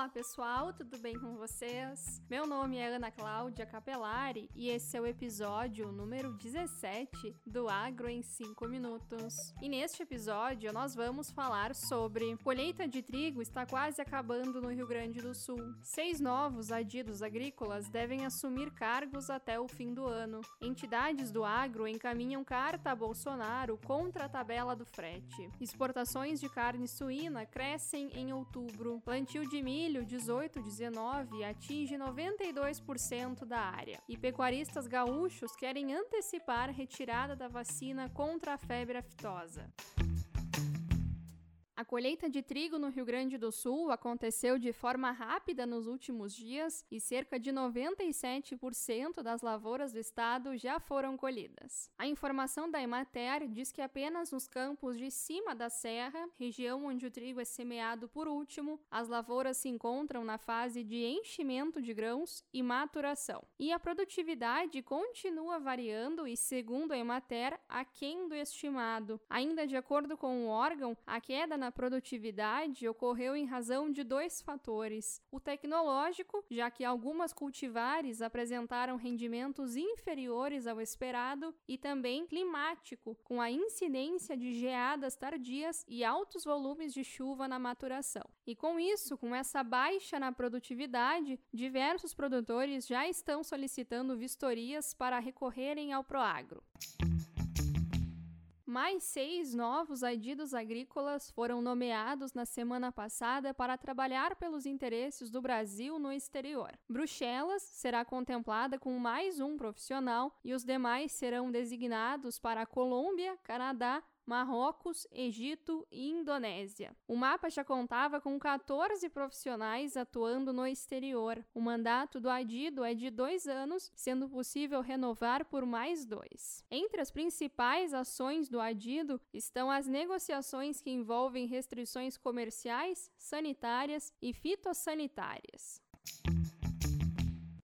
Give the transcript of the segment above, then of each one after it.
Olá pessoal, tudo bem com vocês? Meu nome é Ana Cláudia Capelari e esse é o episódio número 17 do Agro em 5 Minutos. E neste episódio nós vamos falar sobre colheita de trigo está quase acabando no Rio Grande do Sul. Seis novos adidos agrícolas devem assumir cargos até o fim do ano. Entidades do agro encaminham carta a Bolsonaro contra a tabela do frete. Exportações de carne suína crescem em outubro. Plantio de milho milho 18-19 atinge 92% da área. E pecuaristas gaúchos querem antecipar a retirada da vacina contra a febre aftosa. A colheita de trigo no Rio Grande do Sul aconteceu de forma rápida nos últimos dias e cerca de 97% das lavouras do estado já foram colhidas. A informação da Emater diz que apenas nos campos de cima da serra, região onde o trigo é semeado por último, as lavouras se encontram na fase de enchimento de grãos e maturação. E a produtividade continua variando e, segundo a Emater, aquém do estimado. Ainda de acordo com o órgão, a queda na produtividade ocorreu em razão de dois fatores: o tecnológico, já que algumas cultivares apresentaram rendimentos inferiores ao esperado, e também climático, com a incidência de geadas tardias e altos volumes de chuva na maturação. E com isso, com essa baixa na produtividade, diversos produtores já estão solicitando vistorias para recorrerem ao Proagro. Mais seis novos adidos agrícolas foram nomeados na semana passada para trabalhar pelos interesses do Brasil no exterior. Bruxelas será contemplada com mais um profissional e os demais serão designados para a Colômbia, Canadá, Marrocos, Egito e Indonésia. O mapa já contava com 14 profissionais atuando no exterior. O mandato do Adido é de dois anos, sendo possível renovar por mais dois. Entre as principais ações do Adido estão as negociações que envolvem restrições comerciais, sanitárias e fitossanitárias.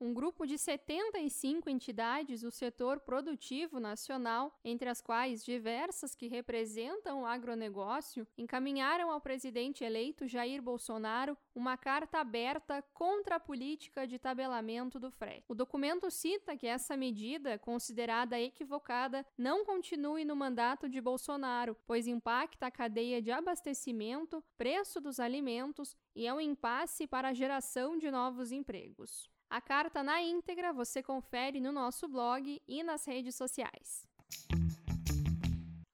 Um grupo de 75 entidades do setor produtivo nacional, entre as quais diversas que representam o agronegócio, encaminharam ao presidente eleito Jair Bolsonaro uma carta aberta contra a política de tabelamento do frete. O documento cita que essa medida, considerada equivocada, não continue no mandato de Bolsonaro, pois impacta a cadeia de abastecimento, preço dos alimentos e é um impasse para a geração de novos empregos. A carta na íntegra você confere no nosso blog e nas redes sociais.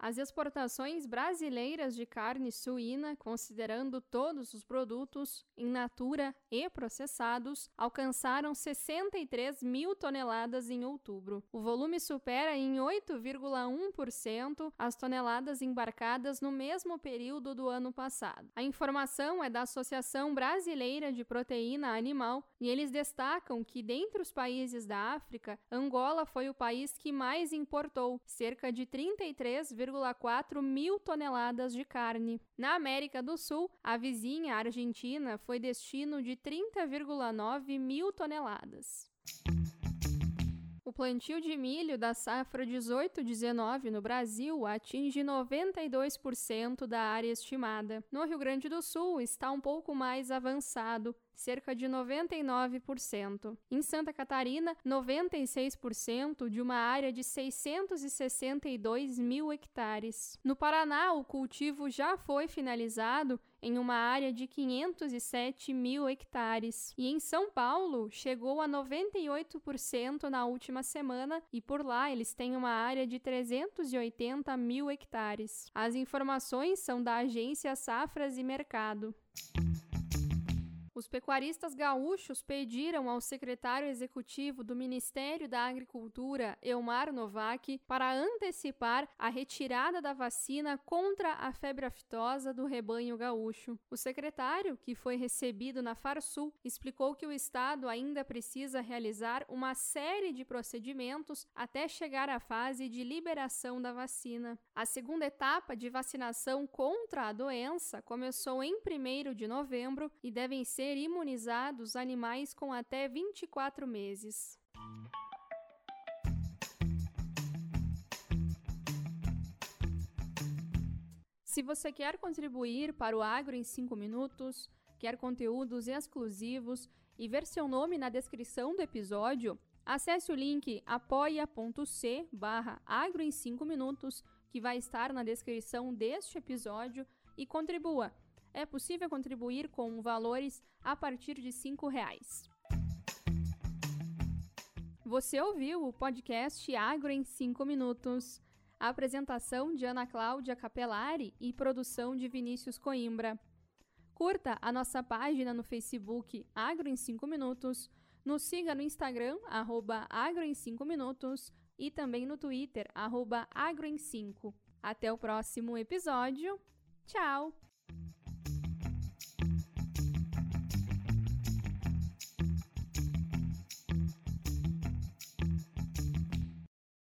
As exportações brasileiras de carne suína, considerando todos os produtos in natura e processados, alcançaram 63 mil toneladas em outubro. O volume supera em 8,1% as toneladas embarcadas no mesmo período do ano passado. A informação é da Associação Brasileira de Proteína Animal e eles destacam que, dentre os países da África, Angola foi o país que mais importou, cerca de 33, 1,4 mil toneladas de carne. Na América do Sul, a vizinha Argentina foi destino de 30,9 mil toneladas. O plantio de milho da safra 18-19 no Brasil atinge 92% da área estimada. No Rio Grande do Sul está um pouco mais avançado, cerca de 99%. Em Santa Catarina, 96% de uma área de 662 mil hectares. No Paraná, o cultivo já foi finalizado em uma área de 507 mil hectares. E em São Paulo, chegou a 98% na última semana, e por lá eles têm uma área de 380 mil hectares. As informações são da agência Safras e Mercado. Os pecuaristas gaúchos pediram ao secretário executivo do Ministério da Agricultura, Elmar Novak, para antecipar a retirada da vacina contra a febre aftosa do rebanho gaúcho. O secretário, que foi recebido na Farsul, explicou que o estado ainda precisa realizar uma série de procedimentos até chegar à fase de liberação da vacina. A segunda etapa de vacinação contra a doença começou em 1 de novembro e devem ser ser imunizados animais com até 24 meses. Se você quer contribuir para o Agro em 5 minutos, Quer conteúdos exclusivos e ver seu nome na descrição do episódio? Acesse o link apoia.c barra agro em 5 minutos, que vai estar na descrição deste episódio, e contribua. É possível contribuir com valores a partir de R$ reais. Você ouviu o podcast Agro em 5 minutos. A apresentação de Ana Cláudia Capelari e produção de Vinícius Coimbra. Curta a nossa página no Facebook Agro em 5 Minutos, nos siga no Instagram, arroba Agro em 5 Minutos e também no Twitter, arroba Agro em 5. Até o próximo episódio. Tchau!